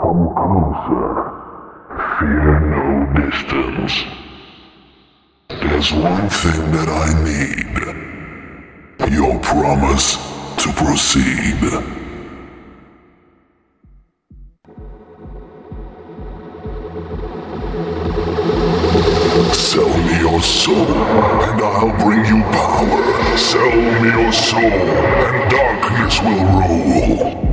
Come closer. Fear no distance. There's one thing that I need. Your promise to proceed. Sell me your soul, and I'll bring you power. Sell me your soul, and darkness will rule.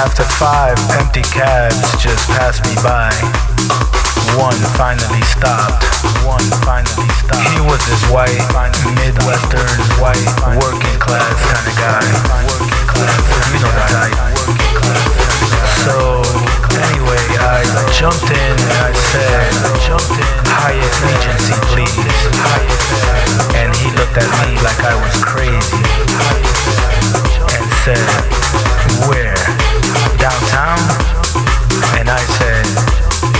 after five empty cabs just pass me by. One finally stopped. One finally stopped. He was this white, Midwestern, white, working class kind of guy. Working class, you know the type. So anyway, I jumped in and I said, jumped in, Hyatt Regency, please. And he looked at me like I was crazy and said, where? Downtown? And I said,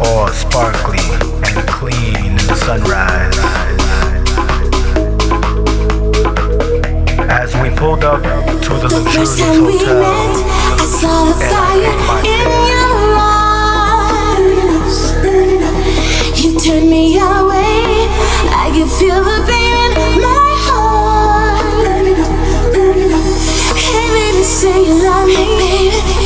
all sparkly and clean in the sunrise. As we pulled up to the luxurious hotel, I saw the fire in your eyes. You turned me away. I feel the in my heart. Say you love me, baby.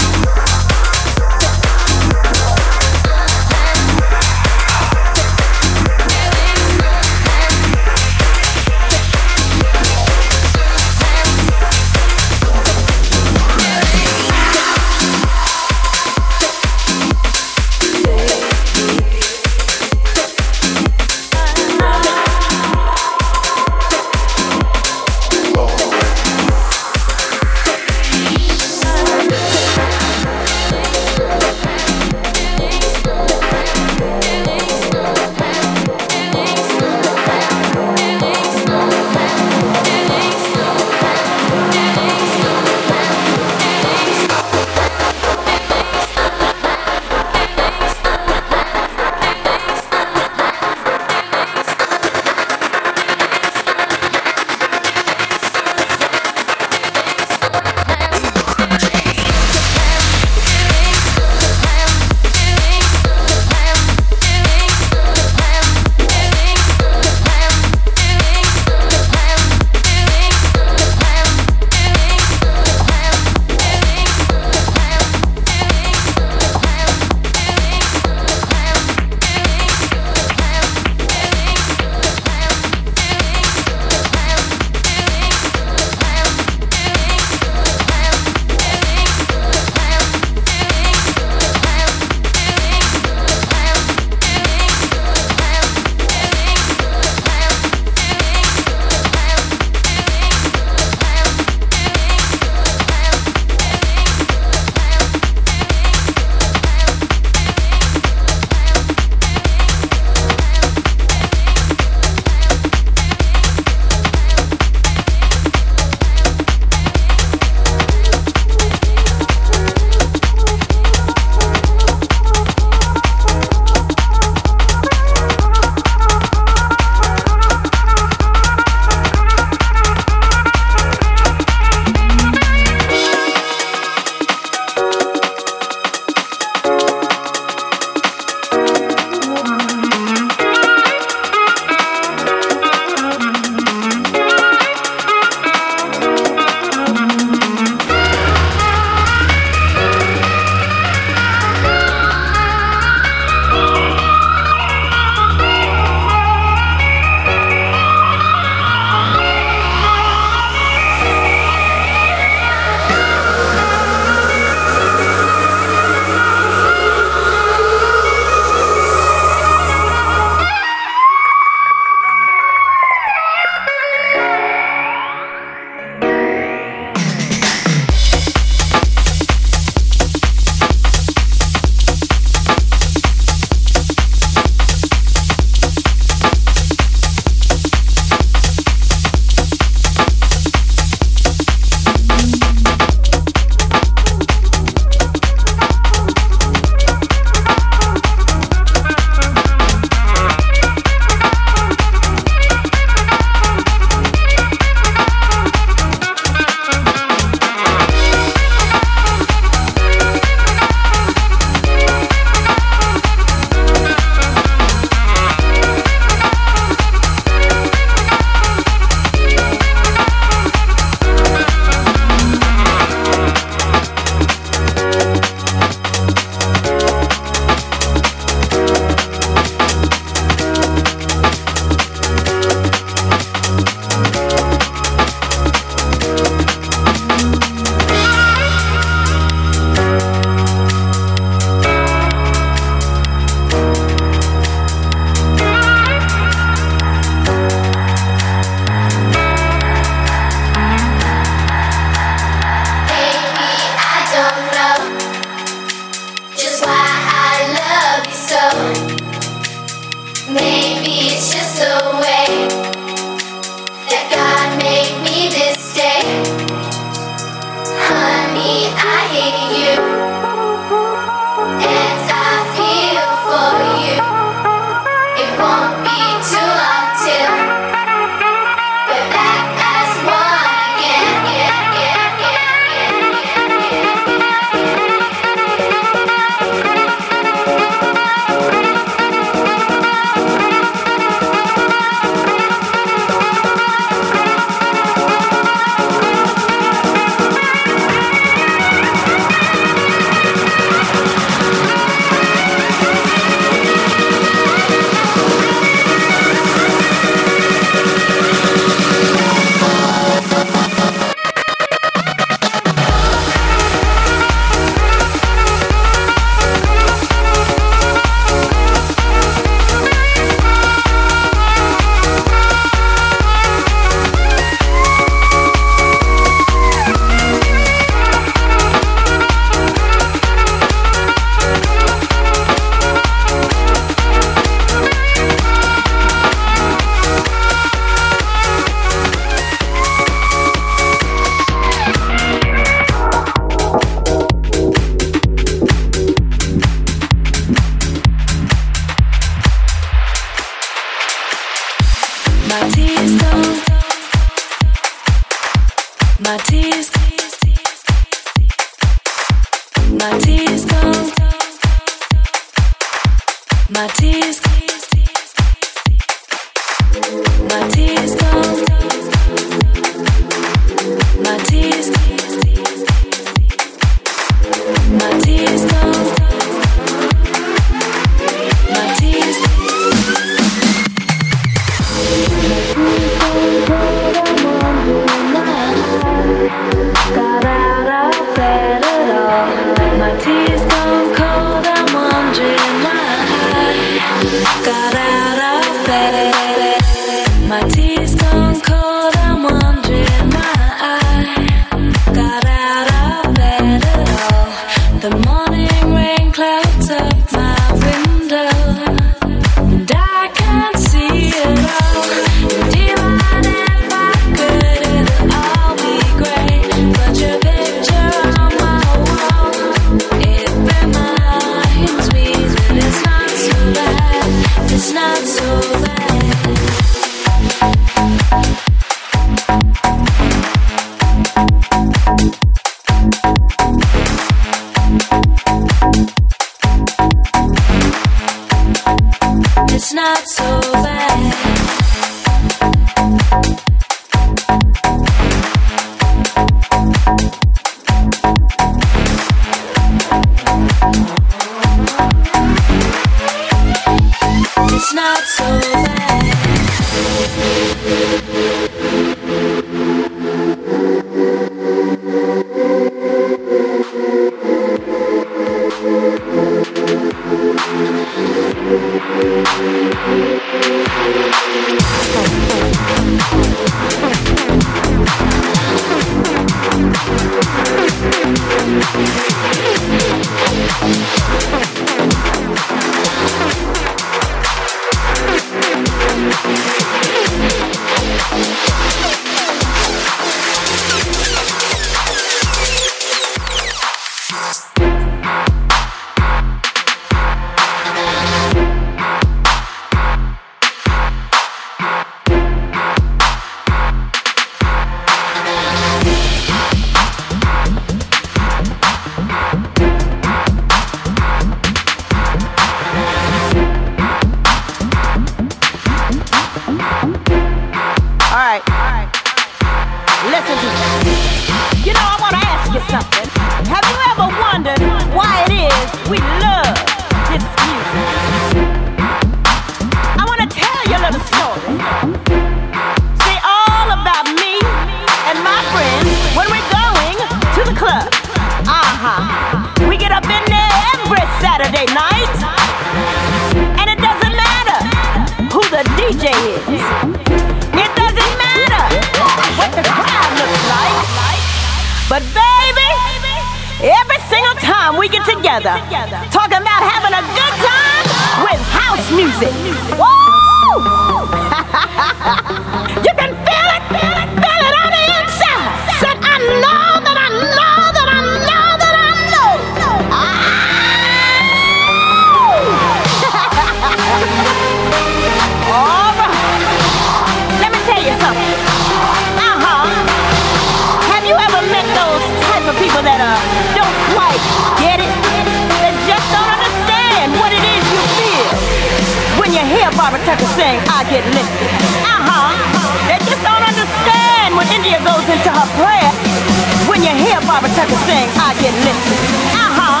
sing, I get lifted. Uh-huh.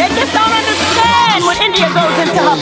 They just don't understand when India goes into her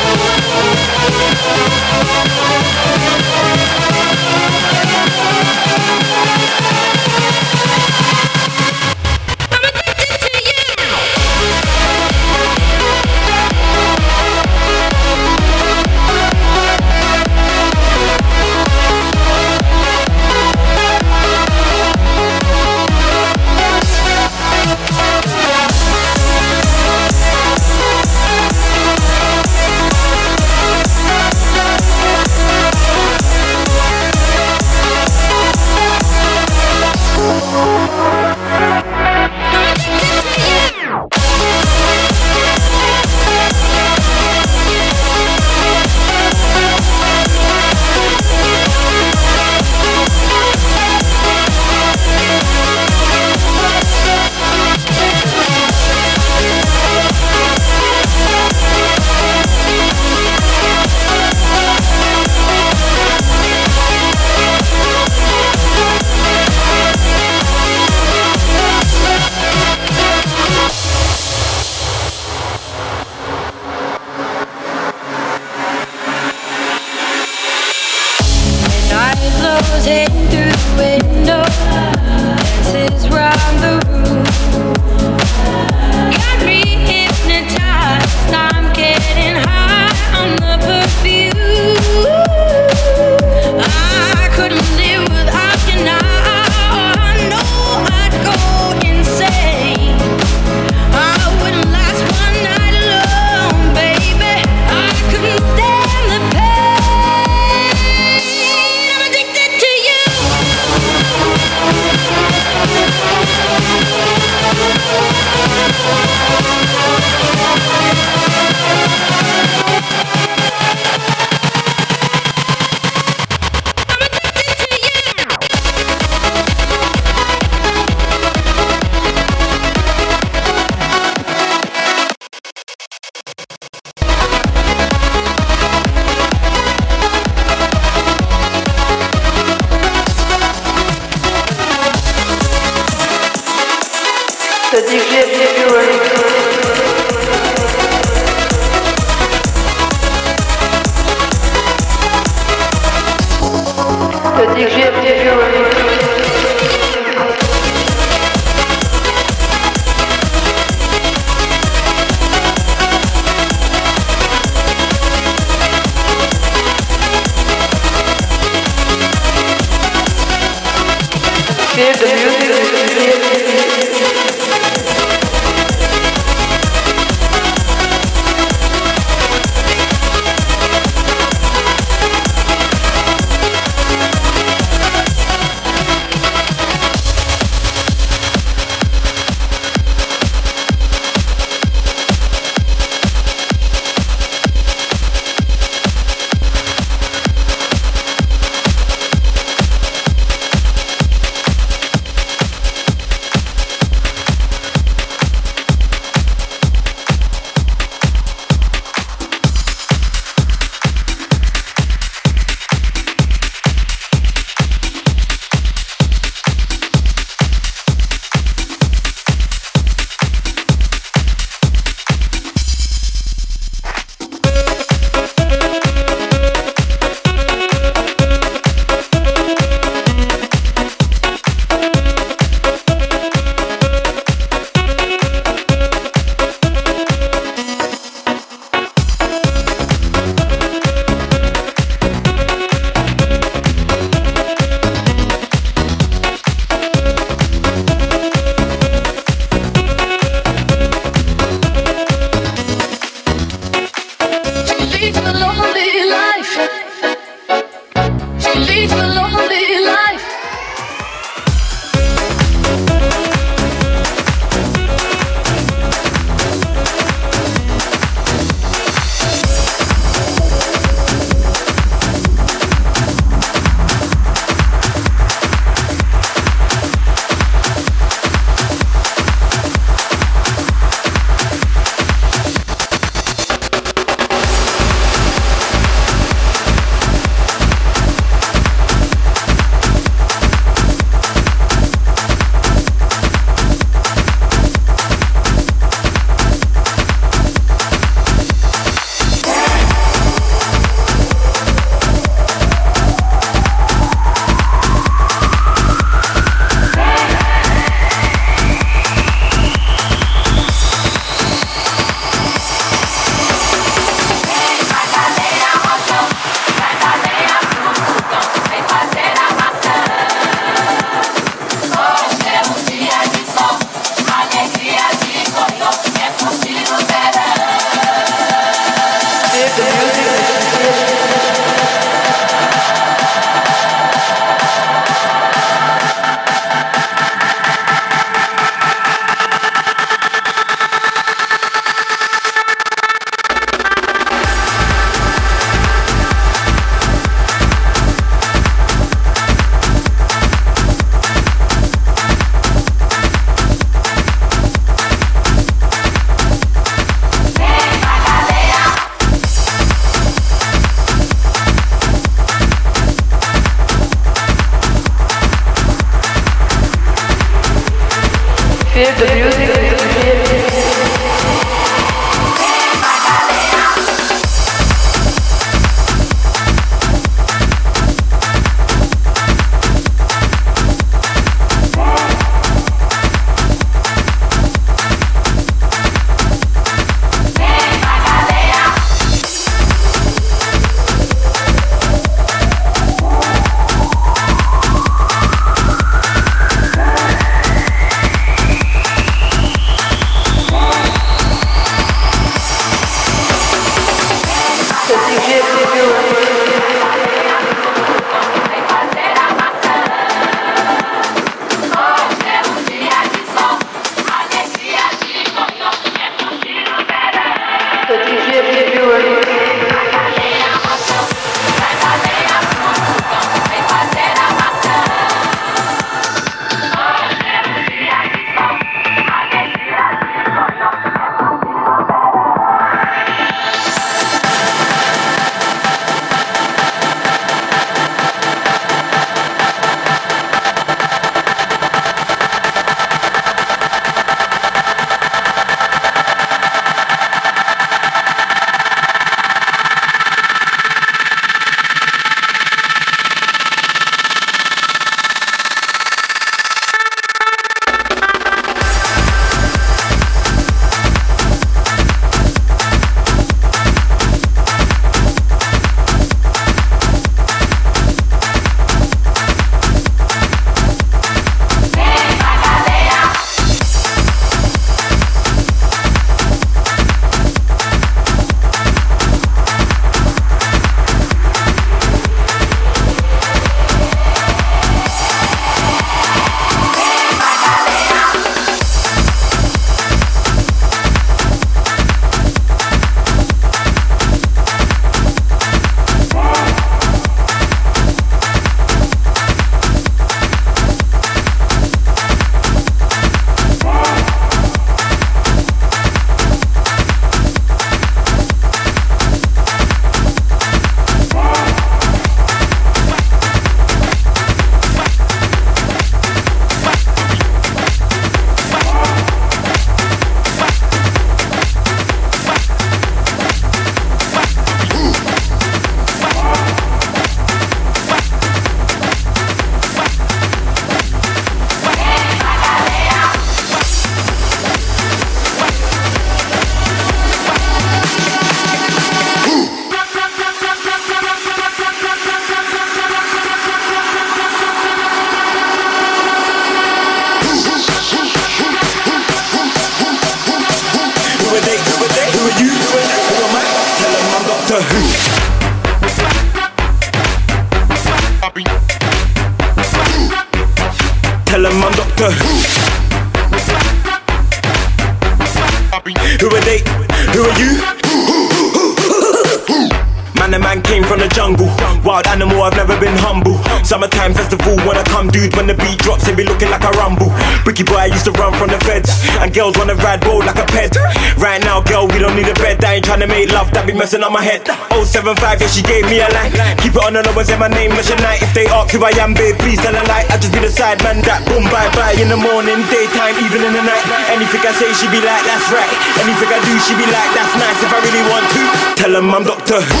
messing up my head. 075, yeah, she gave me a line. Keep it on the low and say my name, Mission Night. If they ask who I am, babe, please tell a lie. I just be the side man that boom, bye bye. In the morning, daytime, even in the night. Anything I say, she be like, that's right. Anything I do, she be like, that's nice. If I really want to, tell them I'm Doctor Who.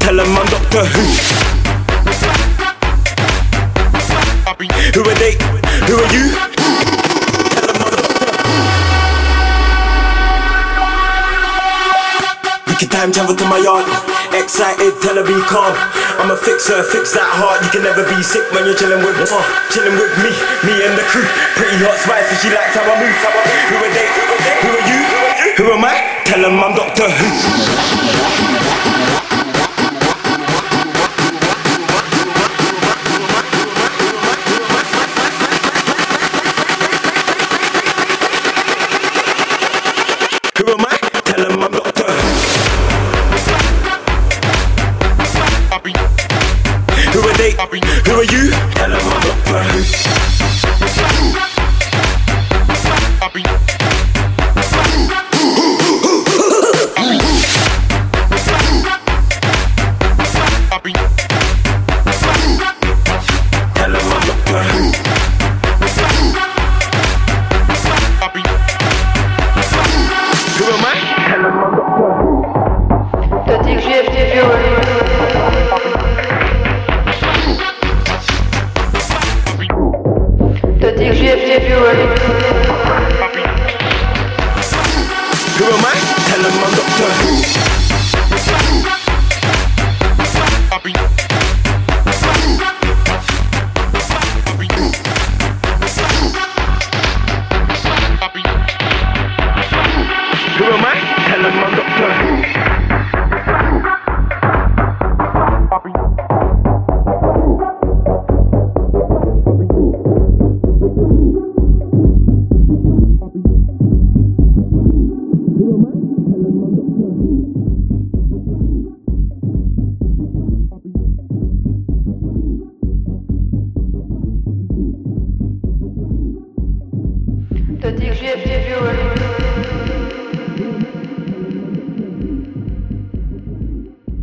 Tell them I'm Doctor Who. Who are they? Who are you? Time travel to my yard. Excited, tell her be calm. I'ma fix her, fix that heart. You can never be sick when you're chilling with uh, chilling with me, me and the crew. Pretty hot spicy, she likes how I move. Who are they? Who are you? Who am I? Tell them I'm Doctor Who.